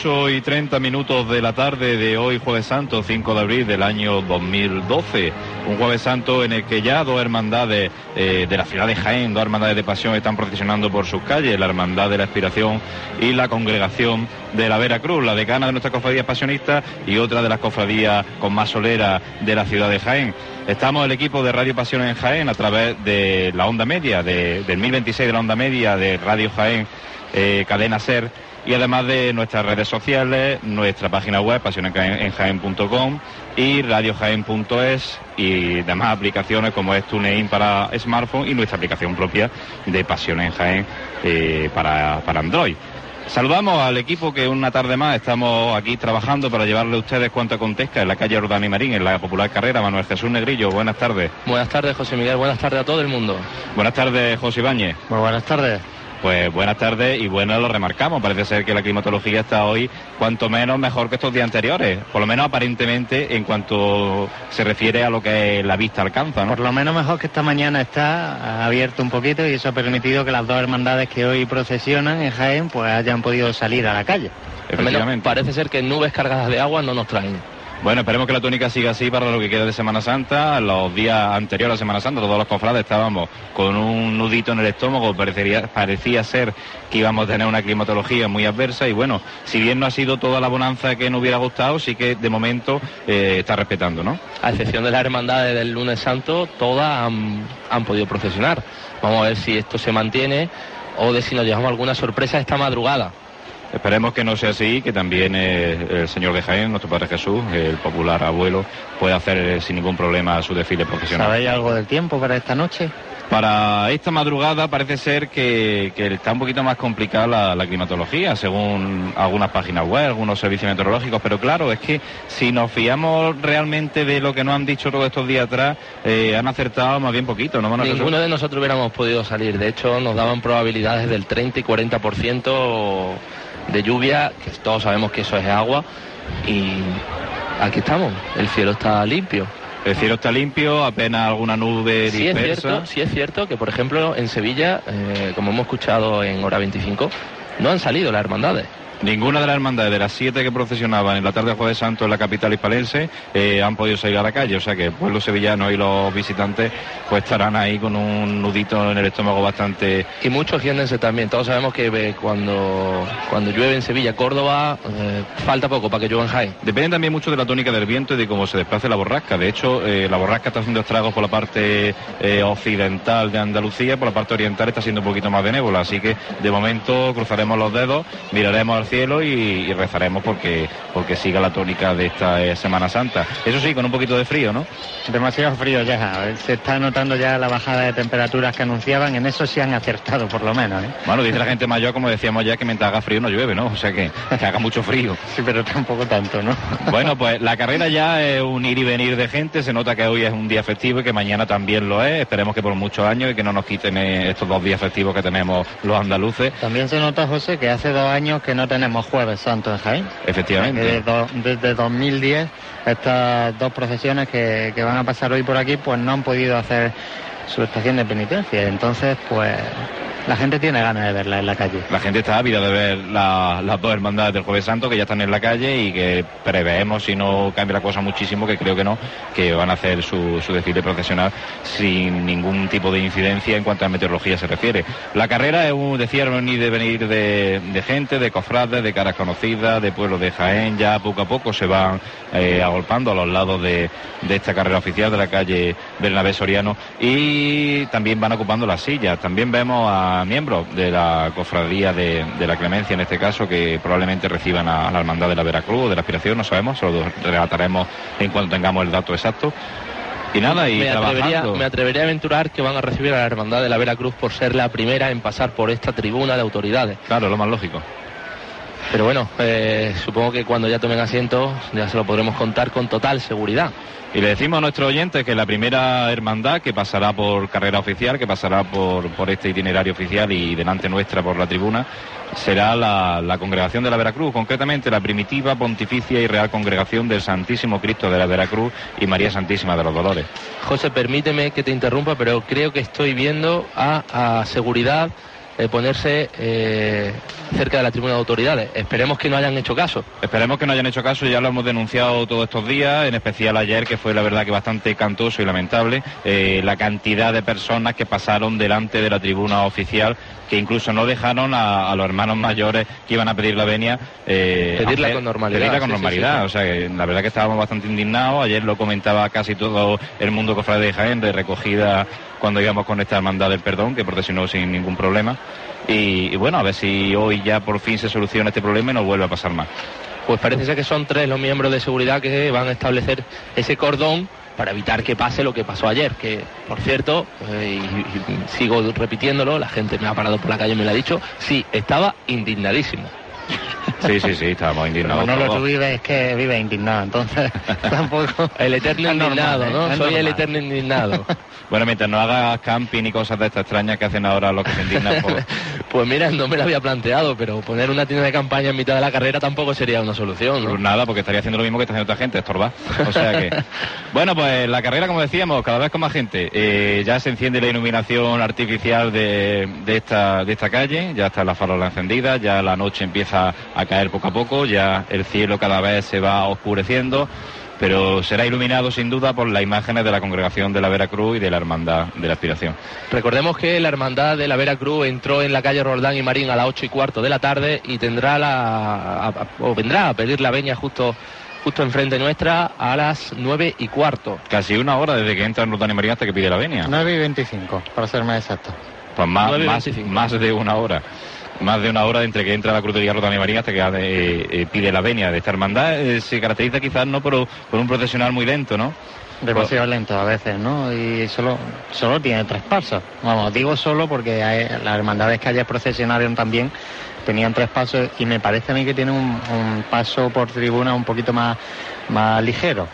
tardes, 8 y 30 minutos de la tarde de hoy, Jueves Santo, 5 de abril del año 2012. Un Jueves Santo en el que ya dos hermandades eh, de la ciudad de Jaén, dos hermandades de pasión están procesionando por sus calles, la Hermandad de la Aspiración y la Congregación de la Veracruz, la decana de nuestra cofradía pasionista y otra de las cofradías con más solera de la ciudad de Jaén. Estamos el equipo de Radio Pasión en Jaén a través de la onda media, de, del 1026 de la onda media de Radio Jaén, eh, Cadena Ser y además de nuestras redes sociales, nuestra página web pasionenjaen.com y radiojaen.es y demás aplicaciones como es TuneIn para smartphone y nuestra aplicación propia de Pasión en Jaén eh, para, para Android. Saludamos al equipo que una tarde más estamos aquí trabajando para llevarle a ustedes cuanto acontezca en la calle Ordani Marín, en la popular carrera Manuel Jesús Negrillo. Buenas tardes. Buenas tardes, José Miguel. Buenas tardes a todo el mundo. Buenas tardes, José Ibáñez. Muy buenas tardes. Pues buenas tardes y bueno, lo remarcamos. Parece ser que la climatología está hoy cuanto menos mejor que estos días anteriores. Por lo menos aparentemente en cuanto se refiere a lo que la vista alcanza, ¿no? Por lo menos mejor que esta mañana está abierto un poquito y eso ha permitido que las dos hermandades que hoy procesionan en Jaén pues hayan podido salir a la calle. Efectivamente. Parece ser que nubes cargadas de agua no nos traen. Bueno, esperemos que la tónica siga así para lo que queda de Semana Santa. Los días anteriores a Semana Santa, todos los cofrades estábamos con un nudito en el estómago. Parecería, parecía ser que íbamos a tener una climatología muy adversa. Y bueno, si bien no ha sido toda la bonanza que nos hubiera gustado, sí que de momento eh, está respetando, ¿no? A excepción de las hermandades del lunes santo, todas han, han podido procesionar. Vamos a ver si esto se mantiene o de si nos llevamos alguna sorpresa esta madrugada. Esperemos que no sea así, que también eh, el señor de Jaén, nuestro Padre Jesús, el popular abuelo, pueda hacer eh, sin ningún problema su desfile profesional. ¿Sabéis algo del tiempo para esta noche? Para esta madrugada parece ser que, que está un poquito más complicada la, la, climatología, según algunas páginas web, algunos servicios meteorológicos, pero claro, es que si nos fiamos realmente de lo que nos han dicho todos estos días atrás, eh, han acertado más bien poquito, ¿no? Ninguno de nosotros hubiéramos podido salir, de hecho nos daban probabilidades del 30 y 40% de lluvia, que todos sabemos que eso es agua, y aquí estamos, el cielo está limpio. El cielo está limpio, apenas alguna nube sí dispersa. Es cierto, sí es cierto que, por ejemplo, en Sevilla, eh, como hemos escuchado en hora 25, no han salido las hermandades. Ninguna de las hermandades de las siete que procesionaban en la tarde de Jueves Santo en la capital hispalense eh, han podido salir a la calle, o sea que el pueblo sevillano y los visitantes pues estarán ahí con un nudito en el estómago bastante... Y muchos jienenses también, todos sabemos que eh, cuando, cuando llueve en Sevilla, Córdoba, eh, falta poco para que llueva en Jaén. Depende también mucho de la tónica del viento y de cómo se desplace la borrasca, de hecho la borrasca está haciendo estragos por la parte occidental de Andalucía, por la parte oriental está siendo un poquito más benévola, así que de momento cruzaremos los dedos, miraremos al cielo y, y, rezaremos porque, porque siga la tónica de esta eh, Semana Santa. Eso sí, con un poquito de frío, ¿no? Demasiado frío ya. Se está notando ya la bajada de temperaturas que anunciaban. En eso sí han acertado, por lo menos. ¿eh? Bueno, dice la gente mayor, como decíamos ya, que mientras haga frío no llueve, ¿no? O sea que, que haga mucho frío. Sí, pero tampoco tanto, ¿no? Bueno, pues la carrera ya es un ir y venir de gente. Se nota que hoy es un día festivo y que mañana también lo es. Esperemos que por muchos años y que no nos quiten eh, estos dos días festivos que tenemos los andaluces. También se nota, José, que hace dos años que no tenemos Jueves Santo en Jaén. Efectivamente. Desde, do, desde 2010 estas dos procesiones que, que, van a pasar hoy por aquí pues no han podido hacer su estación de penitencia. Entonces, pues la gente tiene ganas de verla en la calle. La gente está ávida de ver la, las dos hermandades del Jueves Santo que ya están en la calle y que preveemos, si no cambia la cosa muchísimo, que creo que no, que van a hacer su, desfile procesional sin ningún tipo de incidencia en cuanto a meteorología se refiere. La carrera es un, decía, ni de venir de, gente, de cofrades, de caras conocidas, de pueblos de Jaén, ya poco a poco se van eh, agolpando a los lados de esta carrera oficial de la calle Bernabé Soriano y también van ocupando las sillas. También vemos a miembros de la cofradía de, de, la Clemencia, en este caso, que probablemente reciban a, a la Hermandad de la Veracruz o de la Aspiración, no sabemos, se lo relataremos en cuanto tengamos el dato exacto. Y nada, y me trabajando. atrevería, me atrevería a aventurar que van a recibir a la Hermandad de la Veracruz por ser la primera en pasar por esta tribuna de autoridades. Claro, lo más lógico. Pero bueno, eh, supongo que cuando ya tomen asiento ya se lo podremos contar con total seguridad. Y le decimos a nuestros oyentes que la primera hermandad que pasará por carrera oficial, que pasará por, por este itinerario oficial y delante nuestra por la tribuna, será la, la, Congregación de la Veracruz, concretamente la primitiva, pontificia y real Congregación del Santísimo Cristo de la Veracruz y María Santísima de los Dolores. José, permíteme que te interrumpa, pero creo que estoy viendo a, a seguridad eh, ponerse eh, cerca de la tribuna de autoridades. Esperemos que no hayan hecho caso. Esperemos que no hayan hecho caso, ya lo hemos denunciado todos estos días, en especial ayer, que fue la verdad que bastante cantoso y lamentable, eh, la cantidad de personas que pasaron delante de la tribuna oficial, que incluso no dejaron a, los hermanos mayores que iban a pedir la venia. pedirla con normalidad. Pedirla con normalidad, o sea que la verdad que estábamos bastante indignados, ayer lo comentaba casi todo el mundo cofrade de Jaén, de recogida cuando íbamos con esta hermandad del perdón, que procesionó sin ningún problema. Y, bueno, a ver si hoy ya por fin se soluciona este problema y no vuelve a pasar más. Pues parece ser que son tres los miembros de seguridad que van a establecer ese cordón para evitar que pase lo que pasó ayer, que por cierto, eh, y, sigo repitiéndolo, la gente me ha parado por la calle y me lo ha dicho, sí, estaba indignadísimo. Sí, sí, sí, estábamos indignados. no lo tú vives es que vive indignado, entonces tampoco. El eterno indignado, ¿no? Soy el eterno indignado. Bueno, mientras no hagas camping y cosas de estas extrañas que hacen ahora los que se indignan por... pues mira, no me lo había planteado, pero poner una tienda de campaña en mitad de la carrera tampoco sería una solución, ¿no? Pues nada, porque estaría haciendo lo mismo que está haciendo otra gente, estorbar. O sea que... bueno, pues la carrera, como decíamos, cada vez con más gente. Eh, ya se enciende la iluminación artificial de, esta, de esta calle, ya están las farolas encendidas, ya la noche empieza a caer poco a poco, ya el cielo cada vez se va oscureciendo pero será iluminado sin duda por las imágenes de la congregación de la Veracruz y de la Hermandad de la Aspiración. Recordemos que la Hermandad de la Veracruz entró en la calle Roldán y Marín a las ocho y cuarto de la tarde y tendrá la, o vendrá a pedir la veña justo justo enfrente nuestra a las nueve y cuarto. Casi una hora desde que entra en Roldán y Marín hasta que pide la venia. Nueve y veinticinco, para ser más exacto. Pues más, más de una hora más de una hora entre que entra la crucería Rotana y Marín hasta que eh, eh, pide la venia de esta hermandad. Eh, se caracteriza quizás no por, un procesional muy lento, ¿no? Demasiado lento a veces, ¿no? Y solo, solo tiene tres pasos. Vamos, digo solo porque las hermandades que ayer procesionaron también tenían tres pasos y me parece a mí que tiene un, un paso por tribuna un poquito más, más ligero.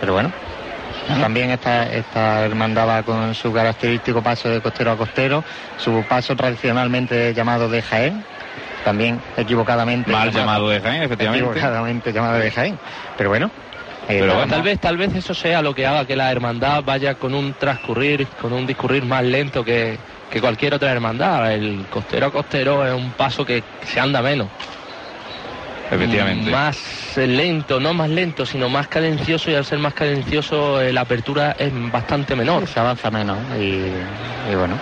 Pero bueno, también esta, esta hermandad va con su característico paso de costero a costero, su paso tradicionalmente llamado de Jaén, también equivocadamente. Mal llamado, de Jaén, efectivamente. Equivocadamente llamado de Jaén. Pero bueno. Eh, Pero tal vez, tal vez eso sea lo que haga que la hermandad vaya con un transcurrir, con un discurrir más lento que, que cualquier otra hermandad. El costero a costero es un paso que se anda menos. Efectivamente. Más lento, no más lento, sino más cadencioso y al ser más cadencioso eh, la apertura es bastante menor. Se avanza menos y, bueno.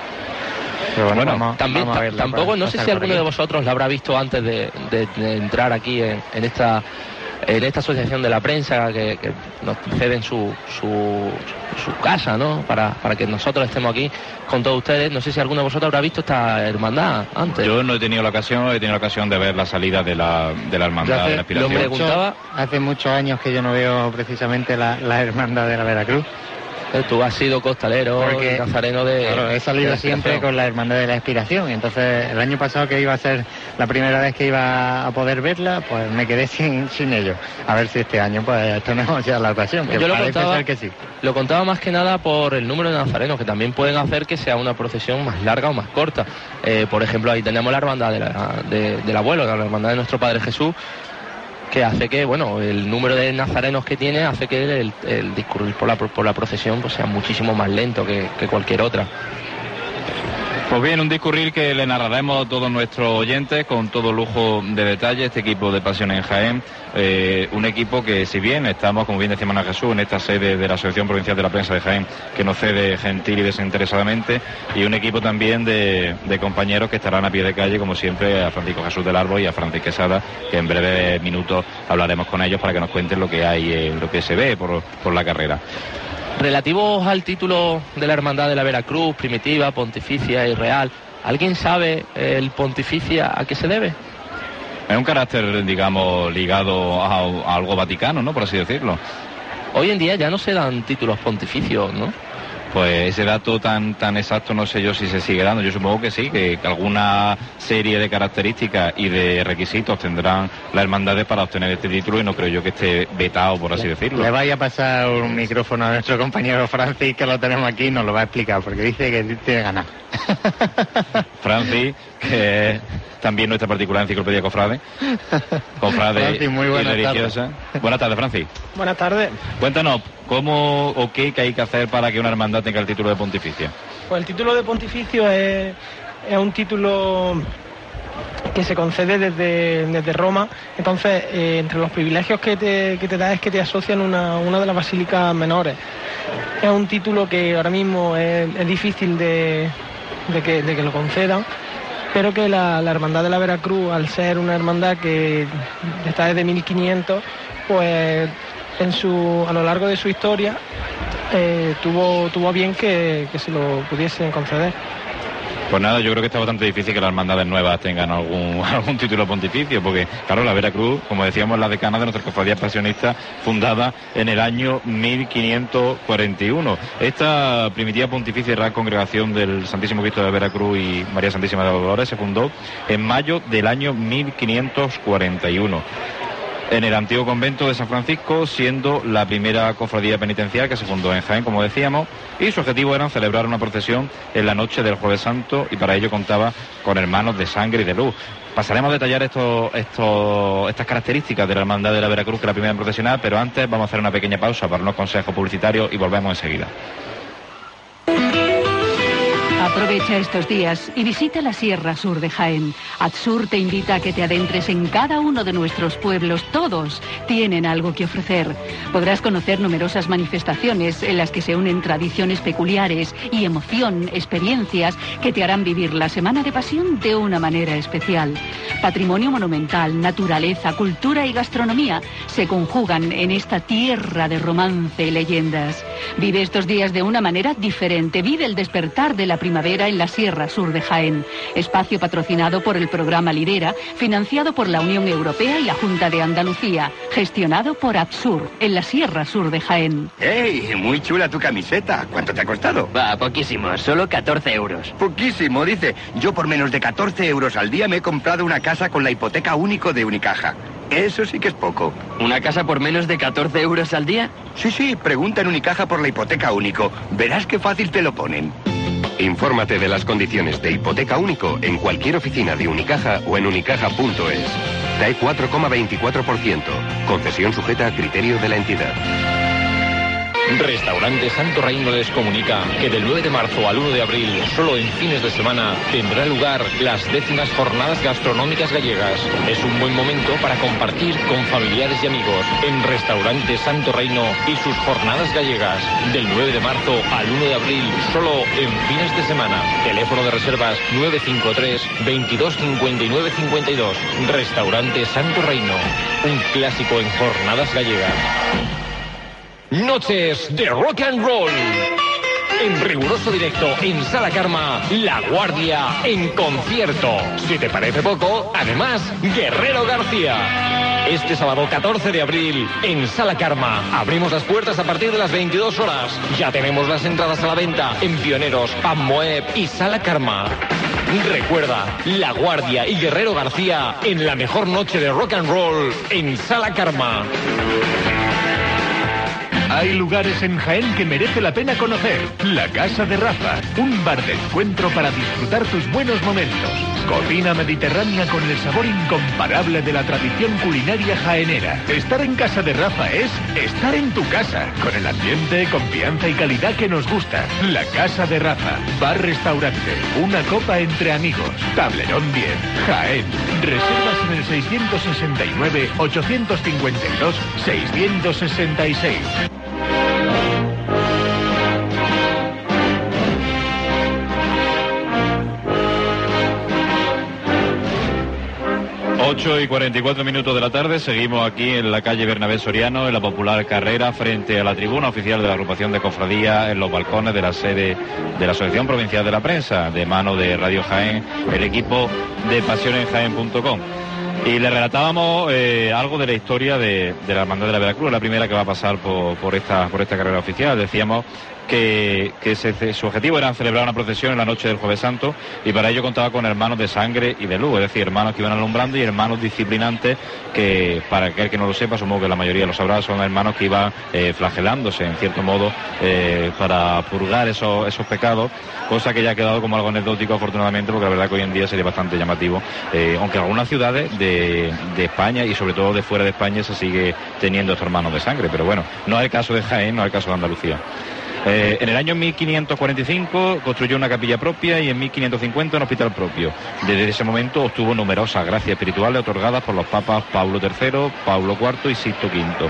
Pero bueno, también, tampoco, no sé si alguno de vosotros lo habrá visto antes de, entrar aquí en, esta en esta asociación de la prensa que, nos ceden su, su, su casa, ¿no? Para, para, que nosotros estemos aquí con todos ustedes. No sé si alguno de vosotros habrá visto esta hermandad antes. Yo no he tenido la ocasión, he tenido la ocasión de ver la salida de la, de la hermandad hace, de la aspiración. Lo preguntaba, hace muchos años que yo no veo precisamente la, la hermandad de la Veracruz. Tú has sido costalero, Porque, nazareno de. Claro, he salido siempre con la Hermandad de la Inspiración. Y entonces, el año pasado que iba a ser la primera vez que iba a poder verla, pues me quedé sin, sin ello. A ver si este año pues tenemos ya la ocasión. Que Yo lo contaba, que sí. Lo contaba más que nada por el número de nazarenos, que también pueden hacer que sea una procesión más larga o más corta. Eh, por ejemplo, ahí tenemos la hermandad del abuelo, la hermandad de nuestro Padre Jesús, que hace que, bueno, el número de nazarenos que tiene hace que el, discurrir por la, por la procesión pues, sea muchísimo más lento que, que cualquier otra. Pues bien, un discurrir que le narraremos a todos nuestros oyentes con todo lujo de detalle, este equipo de Pasión en Jaén, eh, un equipo que si bien estamos, como bien decía Manuel Jesús, en esta sede de la Asociación Provincial de la Prensa de Jaén, que nos cede gentil y desinteresadamente, y un equipo también de, compañeros que estarán a pie de calle, como siempre, a Francisco Jesús del Árbol y a Francisco Quesada, que en breves minutos hablaremos con ellos para que nos cuenten lo que hay, eh, lo que se ve por, por la carrera. Relativos al título de la Hermandad de la Veracruz, primitiva, pontificia y real, ¿alguien sabe el pontificia a qué se debe? Es un carácter, digamos, ligado a, algo vaticano, ¿no? Por así decirlo. Hoy en día ya no se dan títulos pontificios, ¿no? Pues ese dato tan, tan exacto no sé yo si se sigue dando. Yo supongo que sí, que, alguna serie de características y de requisitos tendrán las hermandades para obtener este título y no creo yo que esté vetado, por así decirlo. Le vaya a pasar un micrófono a nuestro compañero Francis, que lo tenemos aquí, y nos lo va a explicar, porque dice que tiene ganas. Francis, que también nuestra particular enciclopedia Cofrade. Cofrade Francis, muy buenas religiosa. Buenas tardes, Francis. Buenas tardes. Cuéntanos, ¿cómo o qué hay que hacer para que una hermandad tenga el título de pontificia? Pues el título de pontificio es es un título que se concede desde, desde Roma. Entonces, eh, entre los privilegios que te, que te, da es que te asocian una, una de las basílicas menores. Es un título que ahora mismo es, difícil de, que, de, que, lo concedan, pero que la, la, Hermandad de la Veracruz, al ser una hermandad que está desde 1500, pues en su, a lo largo de su historia eh, tuvo, tuvo bien que, que se lo pudiesen conceder. Pues nada, yo creo que está bastante difícil que las hermandades nuevas tengan algún, algún título pontificio, porque, claro, la Veracruz, como decíamos, la decana de nuestra cofradía pasionista, fundada en el año 1541. Esta primitiva pontificia y real congregación del Santísimo Cristo de Veracruz y María Santísima de Dolores se fundó en mayo del año 1541 en el antiguo convento de San Francisco, siendo la primera cofradía penitencial que se fundó en Jaén, como decíamos, y su objetivo era celebrar una procesión en la noche del Jueves Santo y para ello contaba con hermanos de sangre y de luz. Pasaremos a detallar estas características de la Hermandad de la Veracruz, que es la primera procesional, pero antes vamos a hacer una pequeña pausa para unos consejos publicitarios y volvemos enseguida. Aprovecha estos días y visita la Sierra Sur de Jaén. Adsur te invita a que te adentres en cada uno de nuestros pueblos. Todos tienen algo que ofrecer. Podrás conocer numerosas manifestaciones en las que se unen tradiciones peculiares y emoción, experiencias que te harán vivir la Semana de Pasión de una manera especial. Patrimonio monumental, naturaleza, cultura y gastronomía se conjugan en esta tierra de romance y leyendas. Vive estos días de una manera diferente. Vive el despertar de la primavera en la Sierra Sur de Jaén. Espacio patrocinado por el programa Lidera, financiado por la Unión Europea y la Junta de Andalucía, gestionado por Absur en la Sierra Sur de Jaén. ¡Ey! Muy chula tu camiseta. ¿Cuánto te ha costado? Va, poquísimo, solo 14 euros. Poquísimo, dice. Yo por menos de 14 euros al día me he comprado una casa con la hipoteca único de Unicaja. Eso sí que es poco. ¿Una casa por menos de 14 euros al día? Sí, sí, pregunta en Unicaja por la hipoteca único. Verás qué fácil te lo ponen. Infórmate de las condiciones de hipoteca único en cualquier oficina de Unicaja o en unicaja.es. TAE 4,24%. Concesión sujeta a criterio de la entidad. Restaurante Santo Reino les comunica que del 9 de marzo al 1 de abril, solo en fines de semana, tendrá lugar las décimas jornadas gastronómicas gallegas. Es un buen momento para compartir con familiares y amigos en Restaurante Santo Reino y sus jornadas gallegas. Del 9 de marzo al 1 de abril, solo en fines de semana. Teléfono de reservas 953 2259 52. Restaurante Santo Reino, un clásico en jornadas gallegas. Noches de rock and roll. En riguroso directo en Sala Karma, La Guardia en concierto. Si te parece poco, además, Guerrero García. Este sábado 14 de abril, en Sala Karma, abrimos las puertas a partir de las 22 horas. Ya tenemos las entradas a la venta en Pioneros, Moeb y Sala Karma. Recuerda, La Guardia y Guerrero García en la mejor noche de rock and roll en Sala Karma. Hay lugares en Jaén que merece la pena conocer. La Casa de Rafa, un bar de encuentro para disfrutar tus buenos momentos. Cocina mediterránea con el sabor incomparable de la tradición culinaria jaenera. Estar en Casa de Rafa es estar en tu casa, con el ambiente, confianza y calidad que nos gusta. La Casa de Rafa, bar-restaurante, una copa entre amigos. Tablerón 10, Jaén. Reservas en el 669 852 666. 8 y 44 minutos de la tarde, seguimos aquí en la calle Bernabé Soriano, en la popular carrera, frente a la tribuna oficial de la agrupación de cofradía, en los balcones de la sede de la Asociación Provincial de la Prensa, de mano de Radio Jaén, el equipo de pasionenjaén.com. Y le relatábamos eh, algo de la historia de, la Hermandad de la Veracruz, la primera que va a pasar por, esta, por esta carrera oficial. Decíamos que, su objetivo era celebrar una procesión en la noche del Jueves Santo y para ello contaba con hermanos de sangre y de luz, es decir, hermanos que iban alumbrando y hermanos disciplinantes que, para aquel que no lo sepa, supongo que la mayoría lo sabrá, son hermanos que iban eh, flagelándose en cierto modo eh, para purgar esos, esos pecados, cosa que ya ha quedado como algo anecdótico afortunadamente porque la verdad que hoy en día sería bastante llamativo, eh, aunque algunas ciudades de, de España y sobre todo de fuera de España se sigue teniendo estos hermanos de sangre, pero bueno, no es el caso de Jaén, no es el caso de Andalucía. Eh, en el año 1545 construyó una capilla propia y en 1550 un hospital propio. Desde ese momento obtuvo numerosas gracias espirituales otorgadas por los papas Pablo III, Pablo IV y Sixto V.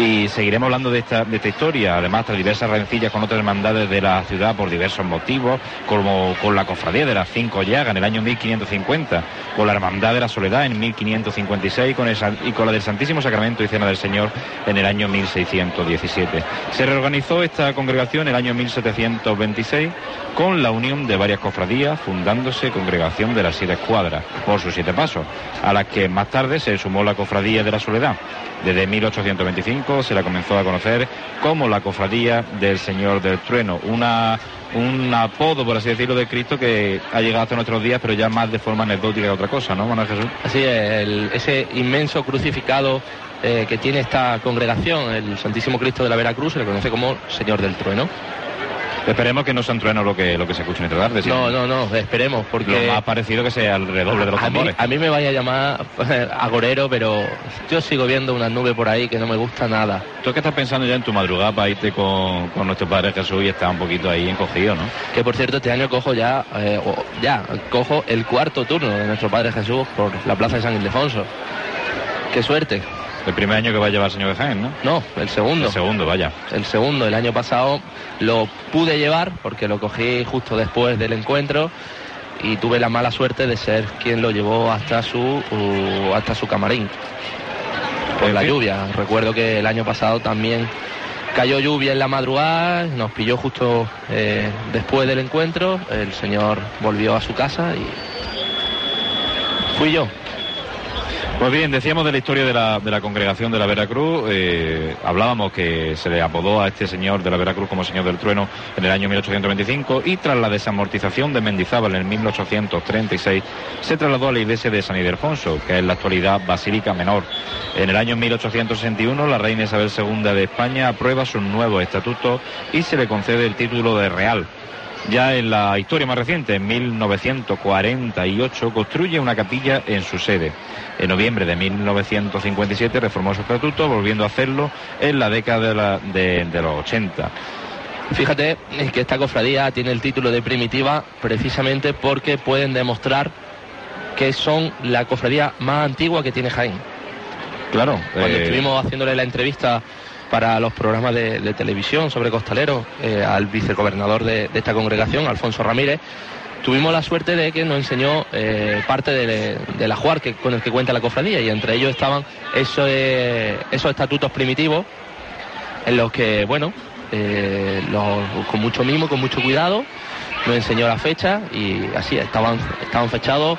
Y seguiremos hablando de esta, de esta historia, además tras diversas rencillas con otras hermandades de la ciudad por diversos motivos, como con la cofradía de las cinco llagas en el año 1550, con la hermandad de la soledad en 1556 con el y con la del Santísimo Sacramento y Cena del Señor en el año 1617. Se reorganizó esta congregación en el año 1726 con la unión de varias cofradías, fundándose Congregación de las Siete Escuadras, por sus siete pasos, a las que más tarde se sumó la Cofradía de la Soledad. Desde 1825 se la comenzó a conocer como la Cofradía del Señor del Trueno, una, un apodo, por así decirlo, de Cristo que ha llegado hasta nuestros días, pero ya más de forma anecdótica que otra cosa, ¿no, Manuel Jesús? Así es, el- ese inmenso crucificado eh, que tiene esta congregación, el Santísimo Cristo de la Veracruz, se le conoce como Señor del Trueno. Esperemos que no sea un trueno lo que, lo que se escuche en esta tarde. No, no, no, esperemos, porque Lo más parecido que sea el redoble de los a mí, a mí me vaya a llamar eh, agorero, pero yo sigo viendo una nube por ahí que no me gusta nada. ¿Tú qué estás pensando ya en tu madrugada para irte con, con nuestro Padre Jesús y está un poquito ahí encogido, ¿no? Que por cierto, este año cojo ya, eh, ya, cojo el cuarto turno de nuestro Padre Jesús por la Plaza de San Ildefonso. Qué suerte. El primer año que va a llevar el señor Jaén, ¿no? No, el segundo. El segundo, vaya. El segundo, el año pasado lo pude llevar porque lo cogí justo después del encuentro y tuve la mala suerte de ser quien lo llevó hasta su uh, hasta su camarín por la lluvia. Recuerdo que el año pasado también cayó lluvia en la madrugada, nos pilló justo eh, después del encuentro, el señor volvió a su casa y fui yo. Pues bien, decíamos de la historia de la, de la congregación de la Veracruz, eh, hablábamos que se le apodó a este señor de la Veracruz como señor del trueno en el año 1825 y tras la desamortización de Mendizábal en 1836 se trasladó a la iglesia de San Ildefonso, que es en la actualidad Basílica Menor. En el año 1861 la reina Isabel II de España aprueba sus nuevos estatutos y se le concede el título de real. Ya en la historia más reciente, en 1948, construye una capilla en su sede. En noviembre de 1957 reformó su estatuto, volviendo a hacerlo en la década de, la- de- de los 80. Fíjate que esta cofradía tiene el título de primitiva precisamente porque pueden demostrar que son la cofradía más antigua que tiene Jaén. Claro. Cuando eh, estuvimos haciéndole la entrevista para los programas de, televisión sobre Costalero eh, al vicegobernador de, esta congregación, Alfonso Ramírez, tuvimos la suerte de que nos enseñó eh, parte de, de la juar que, con el que cuenta la cofradía y entre ellos estaban esos, eh, esos estatutos primitivos en los que, bueno, con mucho mimo, con mucho cuidado, nos enseñó la fecha y así estaban fechados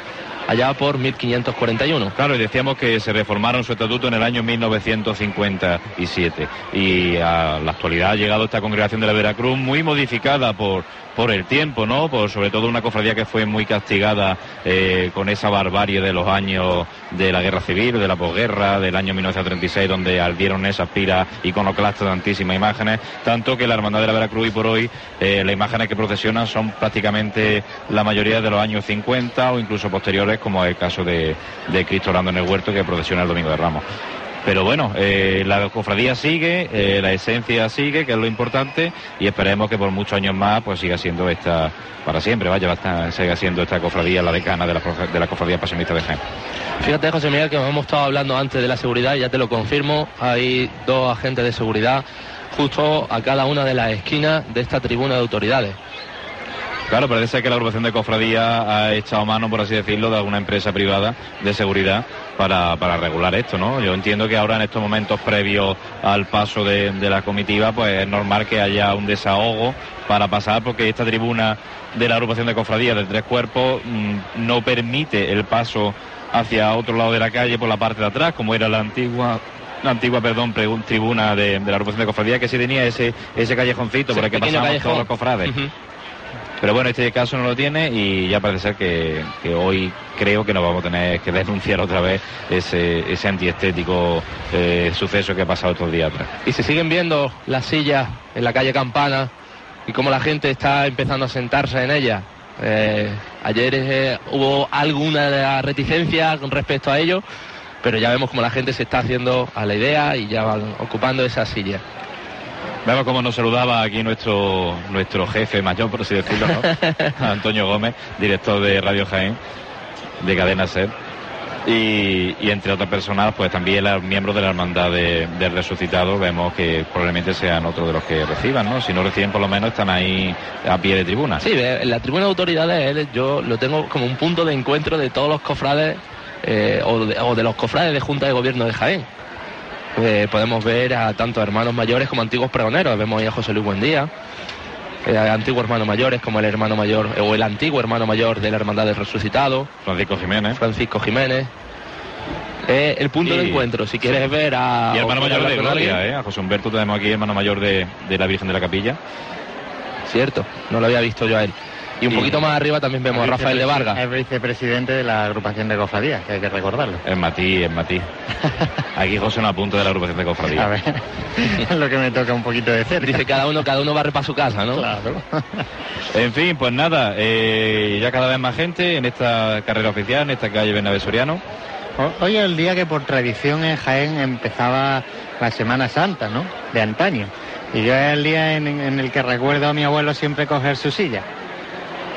allá por 1541. Claro, y decíamos que se reformaron su estatuto en el año 1957 y a la actualidad ha llegado esta congregación de la Veracruz muy modificada por, por el tiempo, ¿no? Por sobre todo una cofradía que fue muy castigada eh, con esa barbarie de los años de la guerra civil, de la posguerra, del año 1936, donde ardieron esas piras iconoclastas tantísimas imágenes, tanto que la Hermandad de la Veracruz y por hoy eh, las imágenes que procesionan son prácticamente la mayoría de los años 50 o incluso posteriores, como es el caso de, Cristo orando en el huerto que procesiona el Domingo de Ramos. Pero bueno, eh, la cofradía sigue, eh, la esencia sigue, que es lo importante, y esperemos que por muchos años más pues siga siendo esta, para siempre, vaya, va a estar- siga siendo esta cofradía la decana de la, cofradía pasionista de Jaén. Fíjate, José Miguel, que hemos estado hablando antes de la seguridad y ya te lo confirmo. Hay dos agentes de seguridad justo a cada una de las esquinas de esta tribuna de autoridades. Claro, parece ser que la agrupación de cofradía ha echado mano, por así decirlo, de alguna empresa privada de seguridad para, para regular esto, ¿no? Yo entiendo que ahora en estos momentos previos al paso de, de la comitiva, pues es normal que haya un desahogo para pasar, porque esta tribuna de la agrupación de cofradías de tres cuerpos mm, no permite el paso hacia otro lado de la calle por la parte de atrás, como era la antigua la antigua, perdón, tribuna de, de la agrupación de cofradías, que sí tenía ese, ese callejoncito por el que callejón. todos los cofrades. Pero bueno, este caso no lo tiene y ya parece ser que, que hoy creo que nos vamos a tener que denunciar otra vez ese, ese antiestético eh, suceso que ha pasado estos días atrás. Y se siguen viendo las sillas en la calle Campana y cómo la gente está empezando a sentarse en ellas. Eh, ayer eh, hubo alguna reticencia con respecto a ello, pero ya vemos como la gente se está haciendo a la idea y ya van ocupando esa silla. Vemos cómo nos saludaba aquí nuestro nuestro jefe mayor, por así decirlo, ¿no? Antonio Gómez, director de Radio Jaén, de Cadena Ser. Y, y entre otras personas, pues también los miembros de la hermandad de- del resucitado, vemos que probablemente sean otros de los que reciban, ¿no? Si no reciben, por lo menos están ahí a pie de tribuna. Sí, la tribuna de autoridades yo lo tengo como un punto de encuentro de todos los cofrades eh, o, de, o de los cofrades de Junta de Gobierno de Jaén. Eh, podemos ver a tanto hermanos mayores como antiguos pregoneros. Vemos ahí a José Luis Buendía, eh, antiguos hermanos mayores como el hermano mayor o el antiguo hermano mayor de la Hermandad del Resucitado, Francisco Jiménez. Francisco Jiménez. Eh, el punto Y- de encuentro, si quieres ver a... Y hermano mayor de Gloria, ¿eh? A José Humberto tenemos aquí, hermano mayor de, de la Virgen de la Capilla. Cierto, no lo había visto yo a él. Y un Y- poquito más arriba también vemos a Rafael de Vargas. Es vicepresidente de la agrupación de cofradías, que hay que recordarlo. Es Matí, es Matí. Aquí José no apunta de la agrupación de A cofradía. ver, es lo que me toca un poquito de cerca. Dice cada uno, cada uno barre para su casa, ¿no? Claro. En fin, pues nada, eh, ya cada vez más gente en esta carrera oficial, en esta calle Bernabé Soriano. Ho- Hoy es el día que por tradición en Jaén empezaba la Semana Santa, ¿no? De antaño. Y yo es el día en, en el que recuerdo a mi abuelo siempre coger su silla.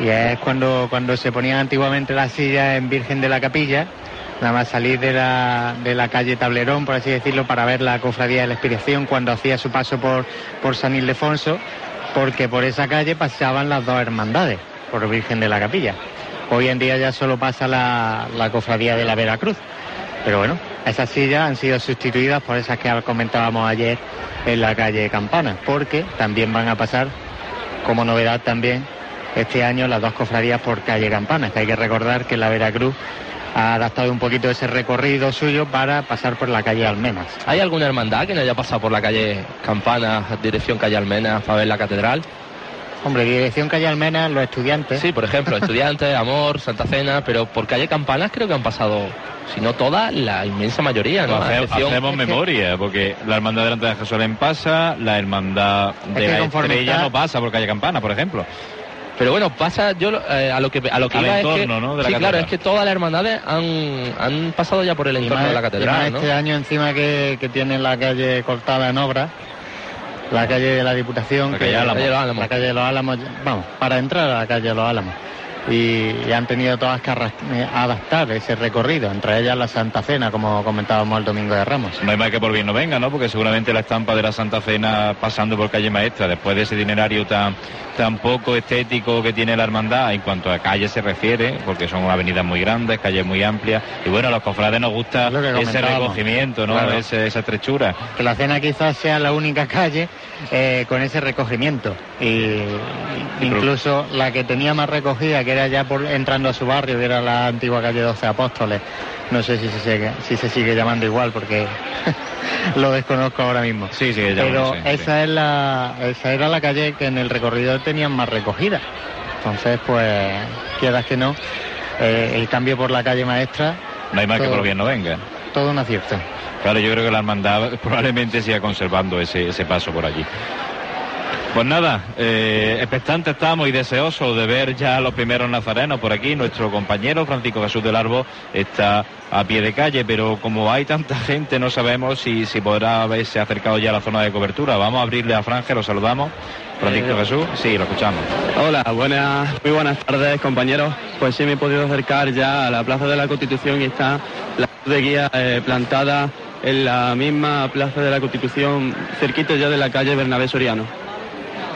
Y es cuando, cuando se ponían antiguamente las sillas en Virgen de la Capilla, nada más salir de la, de la calle Tablerón, por así decirlo, para ver la cofradía de la Expiración cuando hacía su paso por, por San Ildefonso, porque por esa calle pasaban las dos hermandades, por Virgen de la Capilla. Hoy en día ya solo pasa la, la cofradía de la Veracruz. Pero bueno, esas sillas han sido sustituidas por esas que comentábamos ayer en la calle Campana, porque también van a pasar, como novedad también, este año las dos cofradías por calle Campana, que hay que recordar que la Veracruz ha adaptado un poquito ese recorrido suyo para pasar por la calle Almenas. ¿Hay alguna hermandad que no haya pasado por la calle Campana, dirección calle Almena, para ver la catedral? Hombre, dirección calle Almenas, los estudiantes. Sí, por ejemplo, Estudiantes, Amor, Santa Cena, pero por calle Campanas creo que han pasado, si no todas, la inmensa mayoría, ¿no? Pues A hace- excepción- hacemos memoria, porque la hermandad delante de Jerusalén pasa, la hermandad de que la estrella está- no pasa por calle Campana, por ejemplo. Pero bueno, pasa, yo eh, a lo que a lo que Al iba es que, entorno, ¿no? de la sí, claro, es que todas las hermandades han, han pasado ya por el entorno más- de la catedral, ¿no? Este año encima que, que tiene la calle cortada en obra, la calle de la Diputación, La que- calle la calle de los Álamos, vamos, para entrar a la calle de los Álamos. Y, y han tenido todas que eh, adaptar ese recorrido, entre ellas la Santa Cena, como comentábamos el Domingo de Ramos. No hay más que por bien no venga, ¿no? Porque seguramente la estampa de la Santa Cena pasando por calle Maestra, después de ese itinerario tan, tan poco estético que tiene la hermandad en cuanto a calle se refiere, porque son avenidas muy grandes, calles muy amplias, y bueno, a los cofrades nos gusta ese recogimiento, ¿no? Claro. Ese- esa estrechura. Que la Cena quizás sea la única calle eh, con ese recogimiento. Y incluso la que tenía más recogida, que era ya por entrando a su barrio, que era la antigua calle 12 Apóstoles. No sé si se sigue, si se sigue llamando igual, porque lo desconozco ahora mismo. Sí, sí, ya Pero lo sé, sí. esa es la, esa era la calle que en el recorrido tenían más recogida. Entonces, pues, quieras que no, eh, el cambio por la calle maestra, No hay más que por bien no venga. todo un acierto. Claro, yo creo que la hermandad probablemente siga conservando ese, ese paso por allí. Pues nada, eh, expectantes estamos y deseosos de ver ya a los primeros nazarenos por aquí. Nuestro compañero Francisco Jesús del Arbo está a pie de calle, pero como hay tanta gente no sabemos si, si podrá haberse acercado ya a la zona de cobertura. Vamos a abrirle a Franje, lo saludamos. Francisco Eh, Jesús, sí, lo escuchamos. Hola, buenas, muy buenas tardes compañeros. Pues sí me he podido acercar ya a la Plaza de la Constitución y está la de guía eh, plantada en la misma Plaza de la Constitución, cerquita ya de la calle Bernabé Soriano.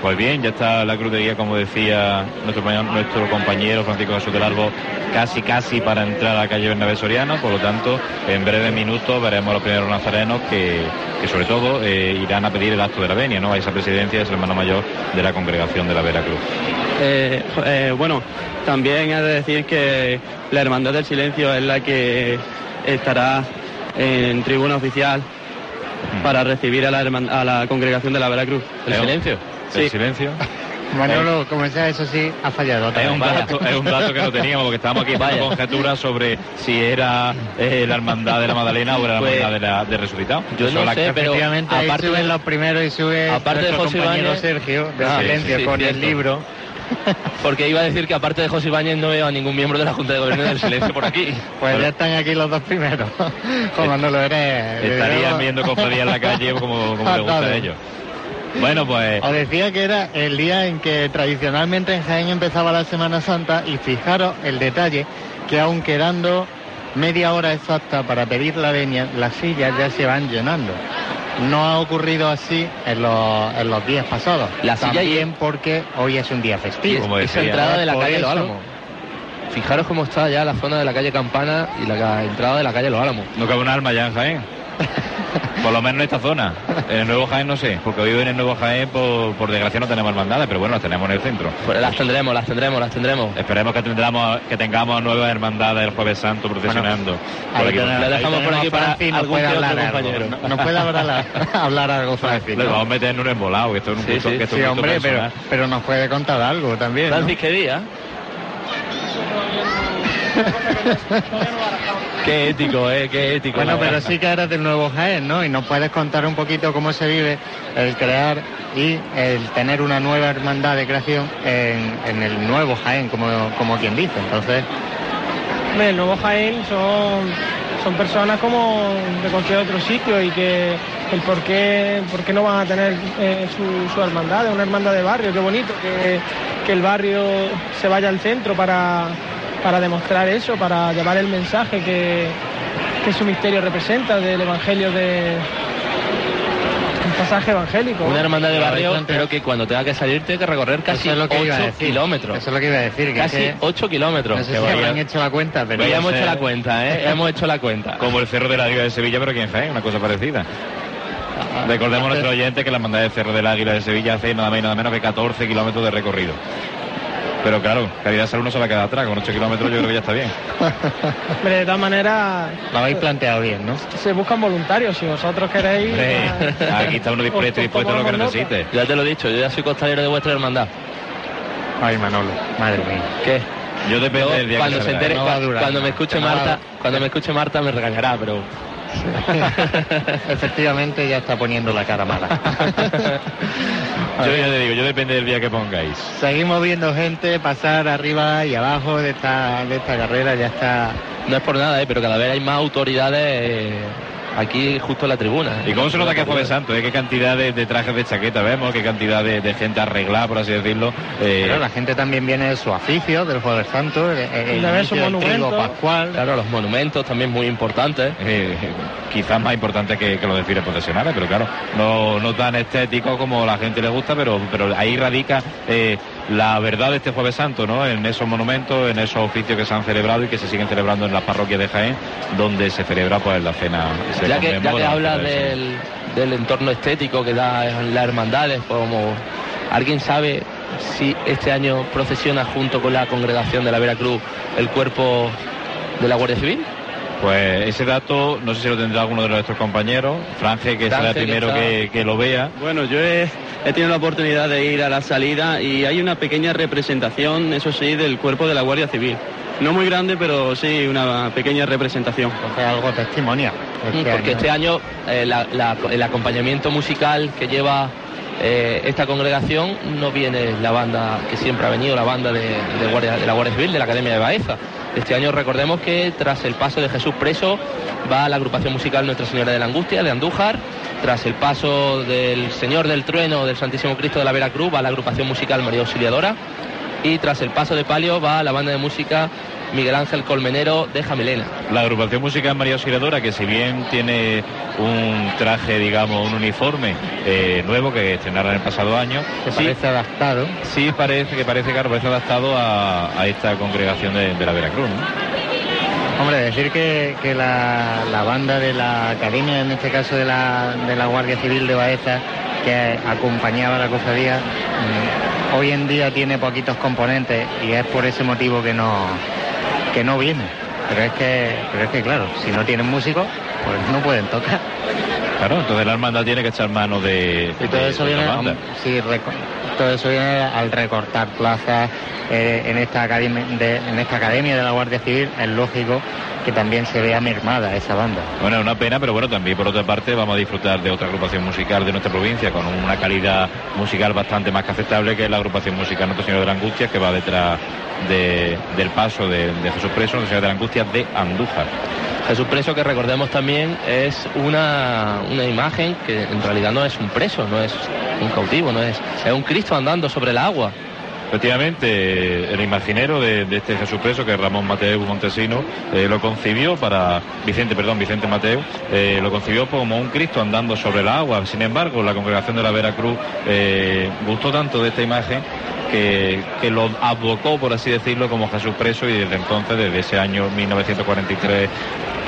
Pues bien, ya está la cruz de guía, como decía nuestro, compañero- nuestro compañero Francisco Jesús del Arbo, casi casi para entrar a la calle Bernabé Soriano, por lo tanto, en breves minutos veremos a los primeros nazarenos que, que sobre todo eh, irán a pedir el acto de la venia, ¿no? A esa presidencia es el hermano mayor de la congregación de la Veracruz. Eh, eh, bueno, también he de decir que la Hermandad del Silencio es la que estará en tribuna oficial para recibir a la, herman- a la congregación de la Veracruz. ¿El silencio? Sí. El silencio. Manolo, como sea, eso sí, ha fallado. Es un, dato, es un dato que no teníamos, porque estábamos aquí haciendo conjeturas sobre si era eh, la hermandad de la Magdalena o era la Pues, hermandad de, la, de Resucitado. yo no la- sé, pero Efectivamente, ahí aparte suben de- los primeros y sube aparte de José Ibáñez- Sergio de Ah, Silencio sí, sí, con el libro. Porque iba a decir que aparte de José Ibáñez no veo a ningún miembro de la Junta de Gobierno del Silencio por aquí. Pues ya están aquí los dos primeros. Juan Manolo eres. Estarían viendo cofradías en la calle como, como gusta a ellos. Bueno, pues... Os decía que era el día en que tradicionalmente en Jaén empezaba la Semana Santa y fijaros el detalle que aun quedando media hora exacta para pedir la veña, las sillas ya se van llenando. No ha ocurrido así en los, en los días pasados. La silla También porque hoy es un día Y festivo. es- Como esa decía, entrada de la calle Los eso- Álamos. Fijaros cómo está ya la zona de la calle Campana y la entrada de la calle Los Álamos. No cabe un alma ya en Jaén. Por lo menos en esta zona. En el Nuevo Jaén no sé, porque hoy en el Nuevo Jaén, por, por desgracia, no tenemos hermandades, pero bueno, las tenemos en el centro. Pues las tendremos, las tendremos, las tendremos. Esperemos que tendremos, que tengamos nuevas hermandades el Jueves Santo procesionando. por aquí. dejamos por aquí para nos algún puede hablar compañero. No- puede hablar, hablar algo Francis. Le ¿no? vamos a meter en un embolado, que esto es un Sí, punto, sí, que esto Sí, es un punto hombre, pero, pero nos puede contar algo también. ¿no? Francis, ¿qué día? Qué ético, eh, qué ético. Bueno, pero sí que eres del Nuevo Jaén, ¿no? Y nos puedes contar un poquito cómo se vive el crear y el tener una nueva hermandad de creación en, en el Nuevo Jaén, como, como quien dice. Entonces, el nuevo Jaén son, son personas como de cualquier otro sitio y que el por qué, por qué no van a tener eh, su, su hermandad, una hermandad de barrio, qué bonito que, que el barrio se vaya al centro para, para demostrar eso, para llevar el mensaje que, que su misterio representa del evangelio de un pasaje evangélico. Una hermandad de barrio, pero que cuando tenga que salir tiene que recorrer casi es lo que iba a 8 decir. kilómetros. Eso es lo que iba a decir. Que Casi es que 8 kilómetros. no sé Que si vaya- habrán hecho la cuenta, pero ya Vaya hemos hecho la cuenta, ¿eh? hemos hecho la cuenta. Como el Cerro de la Águila de Sevilla, pero en Jaén, una cosa parecida. Recordemos a nuestro oyente que la hermandad del Cerro del Águila de Sevilla hace nada más y nada menos que 14 kilómetros de recorrido. Pero claro, Caridad Salud no se va a quedar atrás, con 8 kilómetros yo creo que ya está bien. Hombre, de todas maneras, lo habéis planteado bien, ¿no? se buscan voluntarios, si vosotros queréis... Ya- aquí está uno dispuesto, os dispuesto a lo que necesite. Ya te lo he dicho, yo ya soy costalero de vuestra hermandad. Ay, Manolo, madre mía. ¿Qué? Yo del día cuando que se entere, No durar cuando me escuche No va a- Marta, cuando me escuche Marta me regañará, pero Efectivamente ya está poniendo la cara mala. Yo ya te digo, yo depende del día que pongáis. Seguimos viendo gente pasar arriba y abajo de esta, de esta carrera, ya está no es por nada, ¿eh? pero cada vez hay más autoridades eh, aquí justo en la tribuna. ¿Y cómo se nota que es Jueves Santo? ¿eh? ¿Qué cantidad de, de trajes de chaqueta vemos? ¿Qué cantidad de, de gente arreglada, por así decirlo? Eh, Pero la gente también viene de su oficio, del Jueves Santo, el, el De ver su monumento. pascual. Claro, los monumentos también muy importantes. eh, quizás más importante que, que los desfiles profesionales, pero claro, no, no tan estético como la gente le gusta, pero, pero ahí radica eh, la verdad de este Jueves Santo, ¿no? En esos monumentos, en esos oficios que se han celebrado y que se siguen celebrando en las parroquias de Jaén, donde se celebra pues la cena. se Ya que, ya que del, del entorno estético que da en las hermandades, como alguien sabe si este año procesiona junto con la congregación de la Veracruz el cuerpo de la Guardia Civil. Pues ese dato, no sé si lo tendrá alguno de nuestros compañeros. Franje, que será el que primero está- que, que lo vea. Bueno, yo he, he tenido la oportunidad de ir a la salida y hay una pequeña representación, eso sí, del cuerpo de la Guardia Civil. No muy grande, pero sí una pequeña representación. Entonces algo testimonia. Este porque año. este año eh, la- la- el acompañamiento musical que lleva eh, esta congregación no viene la banda que siempre ha venido, la banda de, Guardia- de la Guardia Civil de la Academia de Baeza. Este año recordemos que tras el paso de Jesús preso va la agrupación musical Nuestra Señora de la Angustia de Andújar. Tras el paso del Señor del Trueno del Santísimo Cristo de la Veracruz va la agrupación musical María Auxiliadora. Y tras el paso de palio va la banda de música Miguel Ángel Colmenero de Jamelena. La agrupación musical María Auxiliadora, que si bien tiene un traje, digamos, un uniforme eh, nuevo que estrenaron el pasado año, Que sí, parece adaptado. sí parece que parece, claro, parece adaptado a, a esta congregación de, de la Veracruz. ¿no? Hombre, decir que, que la, la banda de la academia, en este caso de la, de la Guardia Civil de Baeza, que acompañaba a la cofradía, mm, hoy en día tiene poquitos componentes y es por ese motivo que no, que no viene. Pero es que, pero es que claro, si no tienen músicos, pues no pueden tocar. Claro, entonces la hermandad tiene que echar mano de, Y todo de- eso de viene, la banda. sí, todo eso viene al recortar plazas eh, en esta academia de, la Guardia Civil. Es lógico que también se vea mermada esa banda. Bueno, es una pena, pero bueno, también por otra parte vamos a disfrutar de otra agrupación musical de nuestra provincia con una calidad musical bastante más que aceptable que la agrupación musical Nuestro Señor de la Angustia que va detrás de- del paso de, de Jesús Preso, Nuestro Señor de la Angustia de Andújar. Jesús preso que recordemos también es una, una imagen que en realidad no es un preso, no es un cautivo, no es, es un Cristo andando sobre el agua. Efectivamente, el imaginero de, este Jesús preso, que es Ramón Mateo Montesino, eh, lo concibió para, Vicente, perdón, Vicente Mateo, eh, lo concibió como un Cristo andando sobre el agua. Sin embargo, la congregación de la Veracruz eh, gustó tanto de esta imagen que, que lo abocó, por así decirlo, como Jesús preso y desde entonces, desde ese año 1943,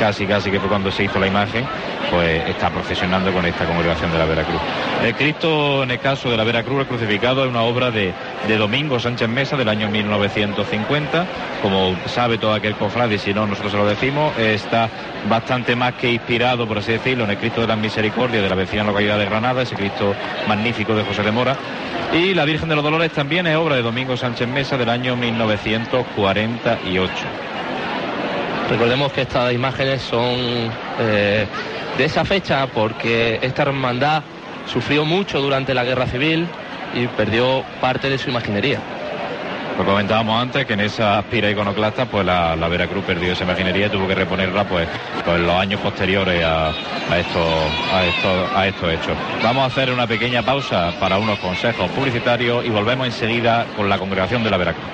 casi casi que fue cuando se hizo la imagen, pues está procesionando con esta congregación de la Veracruz. El Cristo, en el caso de la Veracruz, el crucificado es una obra de, de Domingo Sánchez Mesa del año 1950. Como sabe todo aquel cofrade, si no, nosotros se lo decimos, está bastante más que inspirado, por así decirlo, en el Cristo de la Misericordia de la vecina localidad de Granada, ese Cristo magnífico de José de Mora. Y la Virgen de los Dolores también es obra de Domingo Sánchez Mesa del año 1948. Recordemos que estas imágenes son eh, de esa fecha porque esta hermandad sufrió mucho durante la guerra civil y perdió parte de su imaginería. Lo comentábamos antes que en esa aspira iconoclasta pues la, la Veracruz perdió esa imaginería y tuvo que reponerla pues, pues en los años posteriores a, estos, a, estos, a estos hechos. Vamos a hacer una pequeña pausa para unos consejos publicitarios y volvemos enseguida con la congregación de la Veracruz.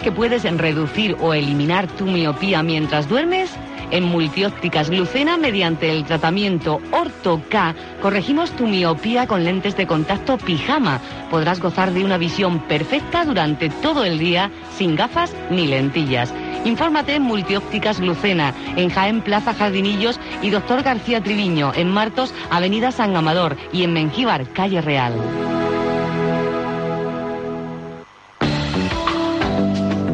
¿Sabes que puedes reducir o eliminar tu miopía mientras duermes? En Multiópticas Glucena, mediante el tratamiento Orto-K, corregimos tu miopía con lentes de contacto pijama. Podrás gozar de una visión perfecta durante todo el día, sin gafas ni lentillas. Infórmate en Multiópticas Glucena, en Jaén Plaza Jardinillos y Doctor García Triviño, en Martos, Avenida San Amador y en Mengíbar, Calle Real.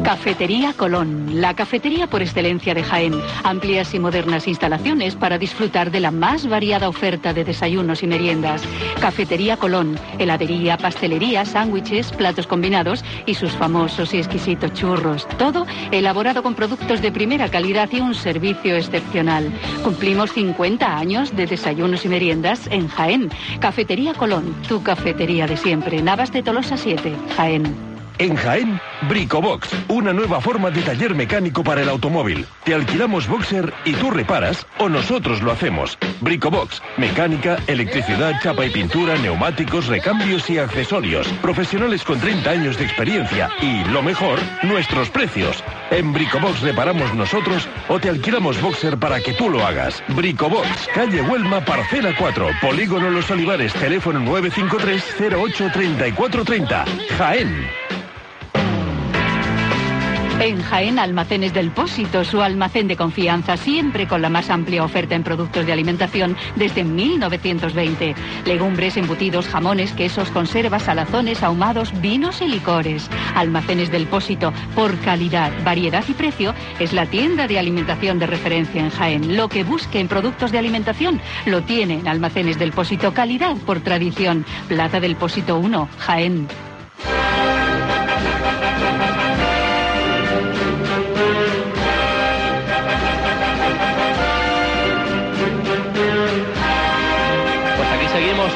Cafetería Colón, la cafetería por excelencia de Jaén. Amplias y modernas instalaciones para disfrutar de la más variada oferta de desayunos y meriendas. Cafetería Colón, heladería, pastelería, sándwiches, platos combinados y sus famosos y exquisitos churros. Todo elaborado con productos de primera calidad y un servicio excepcional. Cumplimos 50 años de desayunos y meriendas en Jaén. Cafetería Colón, tu cafetería de siempre. Navas de Tolosa 7, Jaén. En Jaén, Bricobox, una nueva forma de taller mecánico para el automóvil. Te alquilamos boxer y tú reparas o nosotros lo hacemos. Bricobox, mecánica, electricidad, chapa y pintura, neumáticos, recambios y accesorios. Profesionales con 30 años de experiencia y, lo mejor, nuestros precios. En Bricobox reparamos nosotros o te alquilamos boxer para que tú lo hagas. Bricobox, calle Huelma, parcela 4, Polígono Los Olivares, teléfono 953 08 3430. Jaén. En Jaén Almacenes del Pósito, su almacén de confianza, siempre con la más amplia oferta en productos de alimentación desde 1920. Legumbres, embutidos, jamones, quesos, conservas, salazones, ahumados, vinos y licores. Almacenes del Pósito, por calidad, variedad y precio, es la tienda de alimentación de referencia en Jaén. Lo que busque en productos de alimentación lo tiene en Almacenes del Pósito, calidad por tradición. Plaza del Pósito 1, Jaén.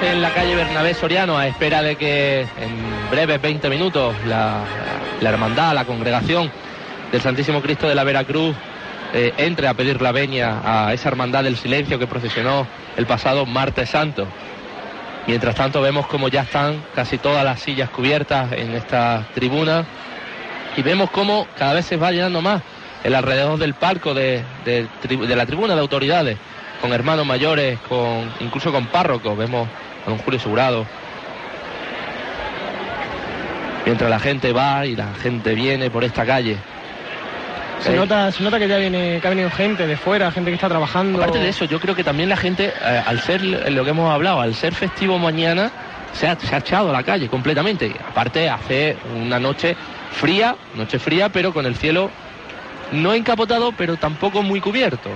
En la calle Bernabé Soriano a espera de que en breves 20 minutos la, la hermandad, la congregación del Santísimo Cristo de la Veracruz eh, entre a pedir la venia a esa hermandad del silencio que procesionó el pasado martes santo. Mientras tanto vemos como ya están casi todas las sillas cubiertas en esta tribuna y vemos cómo cada vez se va llenando más el alrededor del palco de, de de la tribuna de autoridades, con hermanos mayores, con incluso con párrocos, vemos a don Julio Segurado. Mientras la gente va y la gente viene por esta calle. Se nota, se nota que ya viene, que ha venido gente de fuera, gente que está trabajando. Aparte de eso, yo creo que también la gente, eh, al ser lo que hemos hablado, al ser festivo mañana, se ha, se ha echado a la calle completamente. Aparte, hace una noche fría, noche fría, pero con el cielo no encapotado, pero tampoco muy cubierto.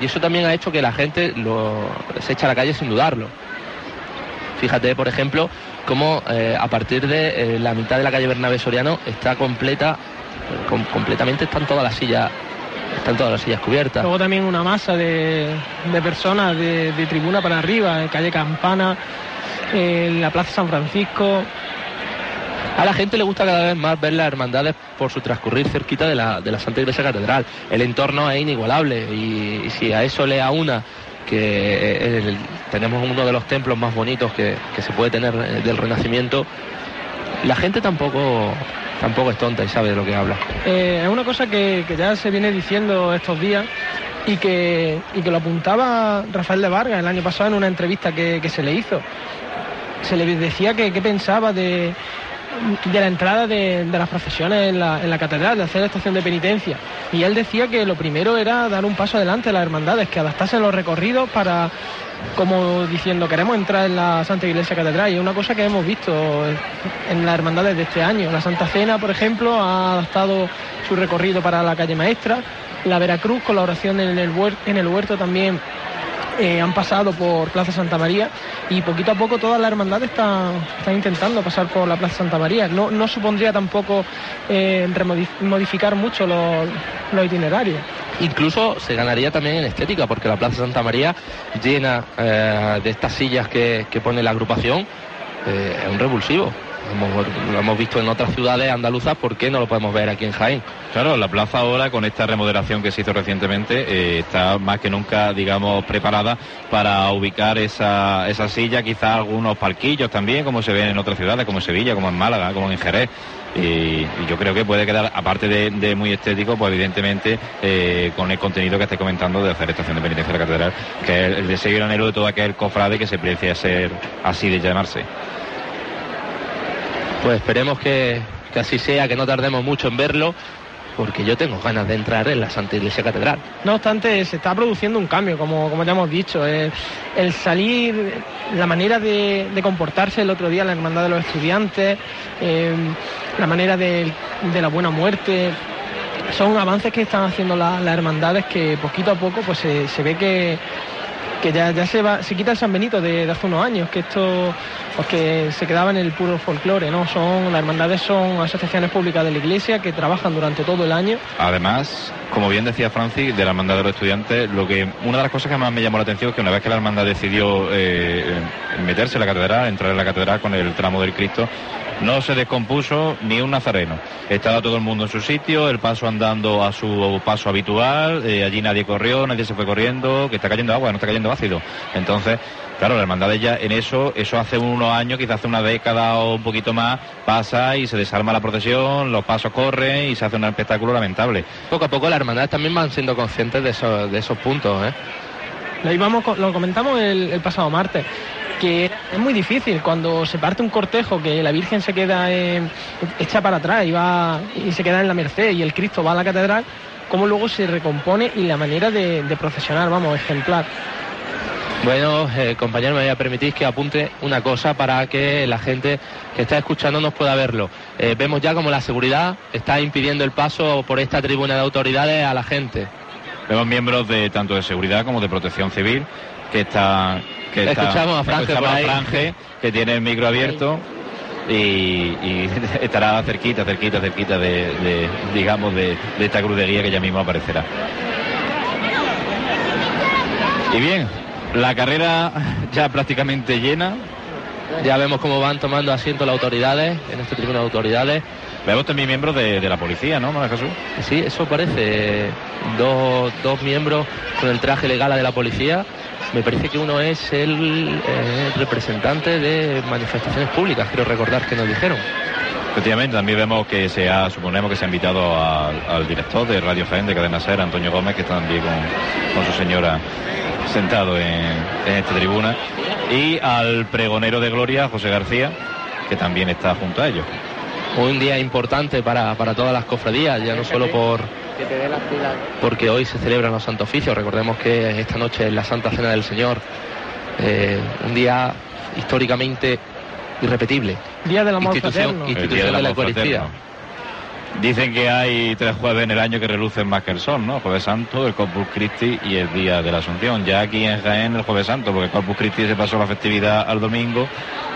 Y eso también ha hecho que la gente lo, se eche a la calle sin dudarlo. Fíjate, por ejemplo, cómo eh, a partir de eh, la mitad de la calle Bernabé Soriano está completa, com- completamente están todas las sillas, están todas las sillas cubiertas. Luego también una masa de, de personas de, de tribuna para arriba, en calle Campana, en la Plaza San Francisco. A la gente le gusta cada vez más ver las hermandades por su transcurrir cerquita de la, de la Santa Iglesia Catedral. El entorno es inigualable y, y si a eso le una que eh, tenemos uno de los templos más bonitos que, que se puede tener eh, del Renacimiento, la gente tampoco, tampoco es tonta y sabe de lo que habla. Eh, es una cosa que, que ya se viene diciendo estos días y que, y que lo apuntaba Rafael de Vargas el año pasado en una entrevista que, que se le hizo. Se le decía que, que pensaba de, de la entrada de, de las procesiones en la, en la catedral, de hacer la estación de penitencia. Y él decía que lo primero era dar un paso adelante a las hermandades, que adaptasen los recorridos para, como diciendo, queremos entrar en la Santa Iglesia Catedral. Y es una cosa que hemos visto en las hermandades de este año. La Santa Cena, por ejemplo, ha adaptado su recorrido para la calle Maestra. La Veracruz, con la oración en el, huer- en el huerto también eh, han pasado por Plaza Santa María y poquito a poco todas las hermandades están, están intentando pasar por la Plaza Santa María. No, no supondría tampoco eh, modificar mucho los, itinerarios. Incluso se ganaría también en estética, porque la Plaza Santa María, llena eh, de estas sillas que, pone la agrupación, es un revulsivo. Lo hemos visto en otras ciudades andaluzas, ¿por qué no lo podemos ver aquí en Jaén? Claro, la plaza ahora con esta remodelación que se hizo recientemente eh, está más que nunca, digamos, preparada para ubicar esa, esa silla, quizás algunos parquillos también, como se ven en otras ciudades, como en Sevilla, como en Málaga, como en Jerez. Y, yo creo que puede quedar, aparte de, muy estético, pues evidentemente eh, con el contenido que estáis comentando de hacer estación de penitencia de la catedral, que es el deseo y el anhelo de todo aquel cofrade que se precie a ser así de llamarse. Pues esperemos que, que así sea, que no tardemos mucho en verlo, porque yo tengo ganas de entrar en la Santa Iglesia Catedral. No obstante, se está produciendo un cambio, como, como ya hemos dicho. Eh, el salir, la manera de, de comportarse el otro día la Hermandad de los Estudiantes, eh, la manera de, de la buena muerte, son avances que están haciendo la- las hermandades que poquito a poco pues se, se ve que, que ya, ya se va, se quita el San Benito de, hace unos años, que esto pues que se quedaba en el puro folclore, ¿no? Son, las hermandades son asociaciones públicas de la iglesia que trabajan durante todo el año Además, como bien decía Francis, de la hermandad de los estudiantes, lo que una de las cosas que más me llamó la atención es que una vez que la hermandad decidió eh, meterse en la catedral, entrar en la catedral con el tramo del Cristo, no se descompuso ni un nazareno. Estaba todo el mundo en su sitio, el paso andando a su paso habitual, eh, allí nadie corrió, nadie se fue corriendo, que está cayendo agua, no está cayendo ácido. Entonces, claro, la hermandad ya en eso, eso hace unos años, quizás hace una década o un poquito más, pasa y se desarma la procesión, los pasos corren y se hace un espectáculo lamentable. Poco a poco las hermandades también van siendo conscientes de esos, de esos puntos, ¿eh? Lo, íbamos, co- lo comentamos el, el pasado martes, que es muy difícil cuando se parte un cortejo, que la Virgen se queda eh, hecha para atrás y, va, y se queda en la Merced y el Cristo va a la catedral, cómo luego se recompone y la manera de, de procesionar, vamos, ejemplar. Bueno, eh, compañero, me voy a permitir que apunte una cosa para que la gente que está escuchando nos pueda verlo. Eh, vemos ya como la seguridad está impidiendo el paso por esta tribuna de autoridades a la gente. Vemos miembros de tanto de seguridad como de protección civil que está que está- Escuchamos a Franje escuchamos que tiene el micro abierto y, y estará cerquita, cerquita, cerquita de, de, digamos de, de esta cruz de guía que ya mismo aparecerá. Y bien, la carrera ya prácticamente llena. Ya vemos cómo van tomando asiento las autoridades en esta tribuna de autoridades. Vemos también miembros de, de la policía, ¿no, Manuel Jesús? Sí, eso parece. Dos, dos miembros con el traje legal de la policía. Me parece que uno es el eh, representante de manifestaciones públicas, quiero recordar que nos dijeron. Efectivamente, también vemos que se ha, suponemos que se ha invitado al, al director de Radio Jaén de Cadena Ser, Antonio Gómez, que está también con, con su señora sentado en, en esta tribuna, y al pregonero de Gloria, José García, que también está junto a ellos. Un día importante para, para todas las cofradías, ya no solo por Que te dé las pilas. porque hoy se celebran los santos oficios. Recordemos que esta noche es la Santa Cena del Señor, eh, un día históricamente irrepetible. Día del amor Institución, institución El día de la Eucaristía. fraterno. Dicen que hay tres jueves en el año que relucen más que el sol, ¿no? Jueves Santo, el Corpus Christi y el Día de la Asunción. Ya aquí en Jaén el Jueves Santo, porque el Corpus Christi se pasó la festividad al domingo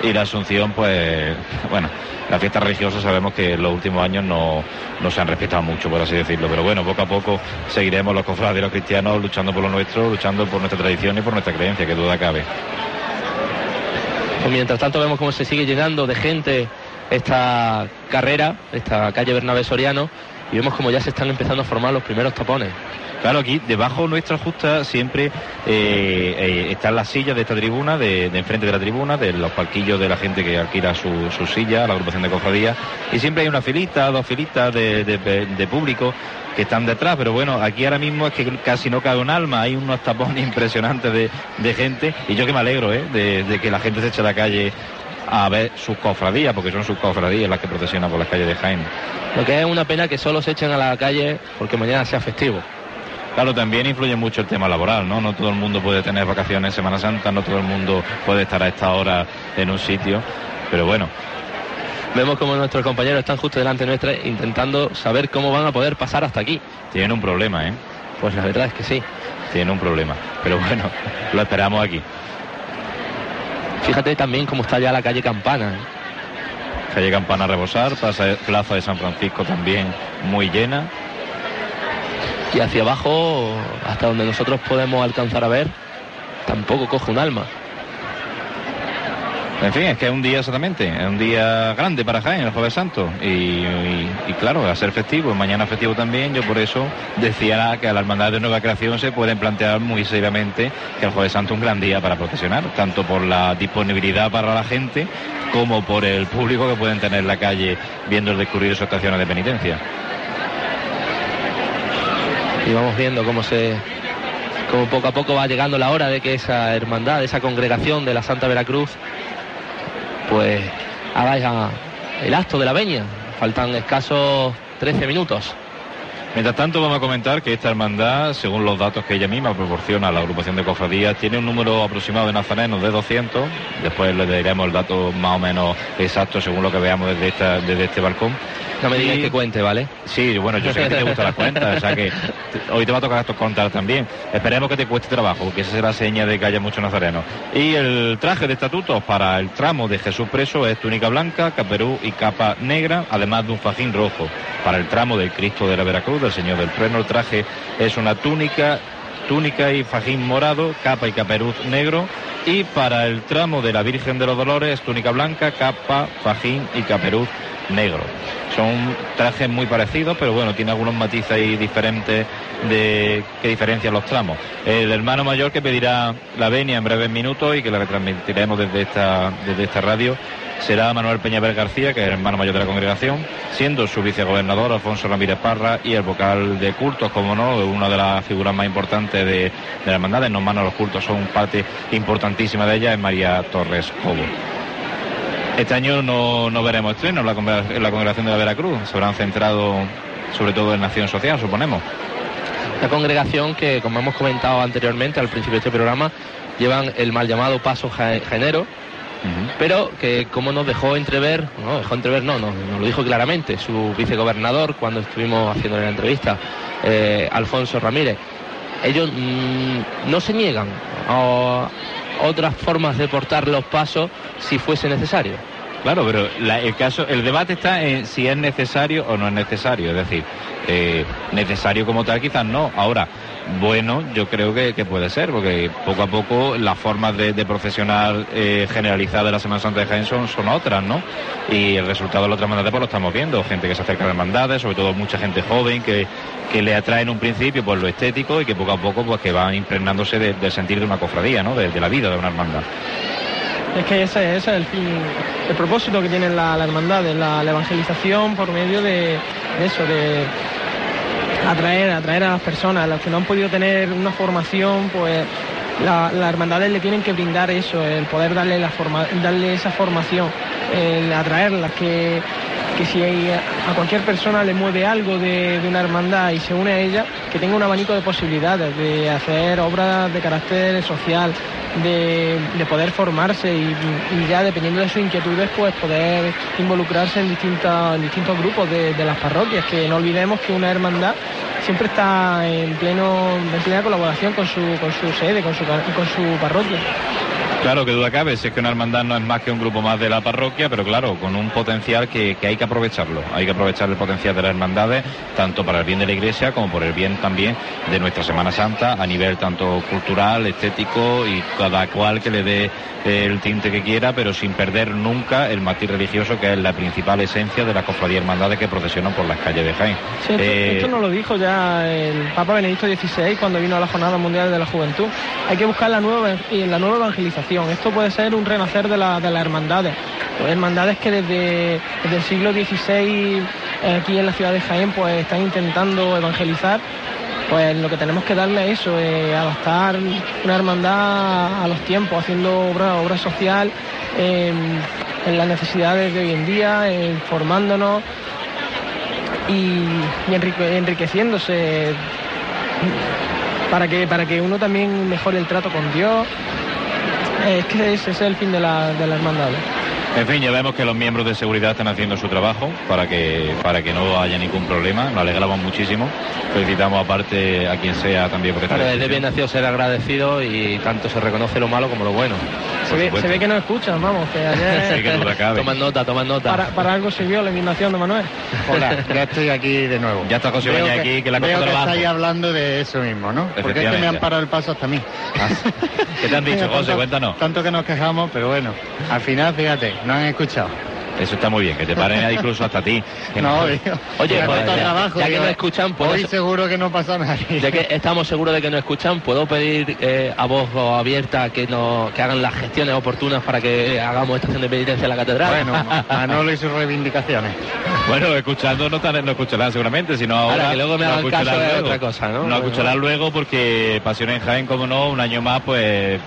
y la Asunción, pues, bueno, la fiesta religiosa sabemos que los últimos años no, no se han respetado mucho, por así decirlo. Pero bueno, poco a poco seguiremos los cofrades y los cristianos luchando por lo nuestro, luchando por nuestra tradición y por nuestra creencia, que duda cabe. Pues mientras tanto vemos cómo se sigue llenando de gente esta carrera, esta calle Bernabé Soriano, y vemos como ya se están empezando a formar los primeros tapones. Claro, aquí debajo nuestra justa siempre eh, eh, están las sillas de esta tribuna, de, enfrente de la tribuna, de los palquillos de la gente que alquila su, su silla, la agrupación de cofradías, y siempre hay una filita, dos filitas de, de, de, público que están detrás, pero bueno, aquí ahora mismo es que casi no cabe un alma, hay unos tapones impresionantes de, gente, y yo que me alegro ¿eh? de, que la gente se eche a la calle a ver sus cofradías, porque son sus cofradías las que procesionan por las calles de Jaén. Lo que es una pena que solo se echen a la calle porque mañana sea festivo. Claro, también influye mucho el tema laboral, ¿no? No todo el mundo puede tener vacaciones en Semana Santa, no todo el mundo puede estar a esta hora en un sitio, pero bueno. Vemos como nuestros compañeros están justo delante nuestra intentando saber cómo van a poder pasar hasta aquí. Tienen un problema, ¿eh? Pues la verdad es que sí. Tienen un problema, pero bueno, lo esperamos aquí. Fíjate también cómo está ya la calle Campana. ¿eh? Calle Campana a rebosar, Plaza de San Francisco también muy llena y hacia abajo, hasta donde nosotros podemos alcanzar a ver, tampoco coge un alma. En fin, es que es un día exactamente, es un día grande para Jaén, el Jueves Santo. Y, claro, a ser festivo, mañana festivo también, yo por eso decía que a la Hermandad de Nueva Creación se pueden plantear muy seriamente que el Jueves Santo es un gran día para procesionar, tanto por la disponibilidad para la gente como por el público que pueden tener en la calle viendo el descubrir sus estaciones de penitencia y vamos viendo cómo se como poco a poco va llegando la hora de que esa hermandad, esa congregación de la Santa Veracruz, pues haga el acto de la veña. Faltan escasos 13 minutos. Mientras tanto, vamos a comentar que esta hermandad, según los datos que ella misma proporciona a la agrupación de cofradías, tiene un número aproximado de nazarenos de 200. Después le diremos el dato más o menos exacto según lo que veamos desde, esta, desde este balcón. No me digas que cuente, ¿vale? Sí, bueno, yo sé que te gustan las cuentas, o sea que hoy te va a tocar contar también. Esperemos que te cueste trabajo, porque esa será seña de que haya muchos nazarenos. Y el traje de estatutos para el tramo de Jesús Preso es túnica blanca, caperú y capa negra, además de un fajín rojo. Para el tramo del Cristo de la Veracruz, del Señor del Trueno, el traje es una túnica túnica y fajín morado, capa y caperuz negro. Y para el tramo de la Virgen de los Dolores, túnica blanca, capa, fajín y caperuz negro. Son trajes muy parecidos, pero bueno, tiene algunos matices ahí diferentes de que diferencian los tramos. El hermano mayor que pedirá la venia en breves minutos y que la retransmitiremos desde esta, desde esta radio será Manuel Peñaver García, que es el hermano mayor de la congregación, siendo su vicegobernador Alfonso Ramírez Parra y el vocal de cultos, como no, una de las figuras más importantes de, la hermandad, en manos los cultos son parte importantísima de ella, es María Torres Cobo. Este año no, no veremos estrenos en la, congregación de la Veracruz. Se habrán centrado sobre todo en Nación Social, suponemos. La congregación que, como hemos comentado anteriormente al principio de este programa, llevan el mal llamado paso genero, pero que como nos dejó entrever, no, dejó entrever, no, nos, lo dijo claramente su vicegobernador cuando estuvimos haciendo la entrevista, eh, Alfonso Ramírez, ellos mm, no se niegan a, otras formas de portar los pasos si fuese necesario. Claro, pero el caso, el debate está en si es necesario o no es necesario. Es decir, eh, necesario como tal quizás no. Ahora, bueno, yo creo que, puede ser, porque poco a poco las formas de, profesional eh, generalizada de la Semana Santa de Jaén son, otras, ¿no? Y el resultado de la otra hermandades pues lo estamos viendo, gente que se acerca a las hermandades, sobre todo mucha gente joven que, que le atrae en un principio por lo estético y que poco a poco pues que va impregnándose del sentir de una cofradía, ¿no? De, la vida de una hermandad. Es que ese, es el fin, el propósito que tiene la, hermandad, la, la evangelización por medio de eso, de atraer, atraer a las personas, a los que no han podido tener una formación, pues las hermandades le tienen que brindar eso, el poder darle, la forma, darle esa formación, el atraerlas, que, que si a cualquier persona le mueve algo de, una hermandad y se une a ella, que tenga un abanico de posibilidades de hacer obras de carácter social, de, poder formarse y, ya dependiendo de sus inquietudes, pues poder involucrarse en, distintos, distintos grupos de, las parroquias, que no olvidemos que una hermandad siempre está en pleno en plena colaboración con su, sede, con su parroquia. Claro, que duda cabe, si es que una hermandad no es más que un grupo más de la parroquia, pero claro, con un potencial que, que hay que aprovecharlo. Hay que aprovechar el potencial de las hermandades, tanto para el bien de la iglesia como por el bien también de nuestra Semana Santa, a nivel tanto cultural, estético y cada cual que le dé el tinte que quiera, pero sin perder nunca el matiz religioso, que es la principal esencia de las cofradías hermandades que procesionan por las calles de Jaén. Sí, esto, Eh, esto nos lo dijo ya el Papa Benedicto XVI cuando vino a la Jornada Mundial de la Juventud. Hay que buscar la nueva, y la nueva evangelización. Esto puede ser un renacer de, la- de las hermandades. Pues hermandades que desde, el siglo XVI eh, aquí en la ciudad de Jaén pues están intentando evangelizar. Pues lo que tenemos que darle es eso, eh, adaptar una hermandad a los tiempos, haciendo obra, obra social en las necesidades de hoy en día, formándonos y, y enrique- enriqueciéndose para que, para que uno también mejore el trato con Dios. Es que ese es el fin de la, de la hermandad. En fin, ya vemos que los miembros de seguridad están haciendo su trabajo para que, para que no haya ningún problema. Nos alegramos muchísimo. Felicitamos aparte a quien sea también por esta Claro, es de decisión. bien nacido ser agradecido y tanto se reconoce lo malo como lo bueno. Se ve, se ve que no escuchan, vamos, que ayer Sí, que duda cabe. Toman nota, toman nota. para, para algo sirvió la indignación de Manuel. Hola, ya estoy aquí de nuevo. Ya está José Baña aquí, que la cosa que lo bajo. estáis hablando de eso mismo, ¿no? Porque es que me han parado el paso hasta a mí. ¿Qué te han dicho, José? Cuéntanos. Tanto que nos quejamos, pero bueno, al final, fíjate, no han escuchado. Eso está muy bien, que te paren incluso hasta ti. No, Oye, pues, costado ya- trabajo, ya que no escuchan, pues Hoy seguro que no pasa nada. Ya que estamos seguros de que nos escuchan, ¿puedo pedir eh, a voz abierta que, nos, que hagan las gestiones oportunas para que hagamos estación de penitencia en la catedral? Bueno, Ma- Manolo y sus reivindicaciones. Bueno, escuchando no, no escucharán seguramente, sino ahora. Ahora, que luego me no hagan escucharán caso luego. otra cosa, ¿no? No escucharán luego porque Pasión en Jaén, como no, un año más, pues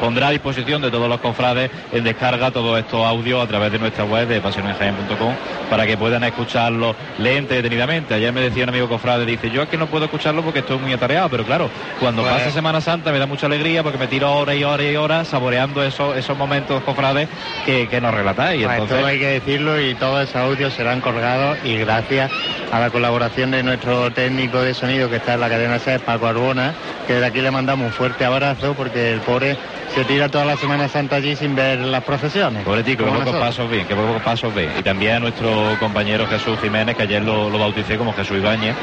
pondrá a disposición de todos los cofrades en descarga todos estos audios a través de nuestra web de pasionenjaén.com para que puedan escucharlo lente, detenidamente. Ayer me decía un amigo cofrade, dice, yo es que no puedo escucharlo porque estoy muy atareado, pero claro, cuando Pues- pasa Semana Santa me da mucha alegría porque me tiro horas y horas y horas saboreando esos, esos momentos cofrades que, que nos relatáis. Y Pues entonces, todo hay que decirlo y todos esos audios serán colgados y gracias a la colaboración de nuestro técnico de sonido que está en la cadena SES, Paco Arbona, que de aquí le mandamos un fuerte abrazo porque el pobre se tira toda la Semana Santa allí sin ver las procesiones. Pobre tico, que pocos pasos ve, que pocos pasos ve. Y también a nuestro compañero Jesús Jiménez, que ayer lo, lo bauticé como Jesús Ibáñez,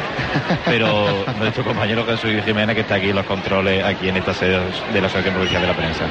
pero nuestro compañero Jesús Jiménez que está aquí en los controles, aquí en esta sede de la Asociación Provincial de la Prensa.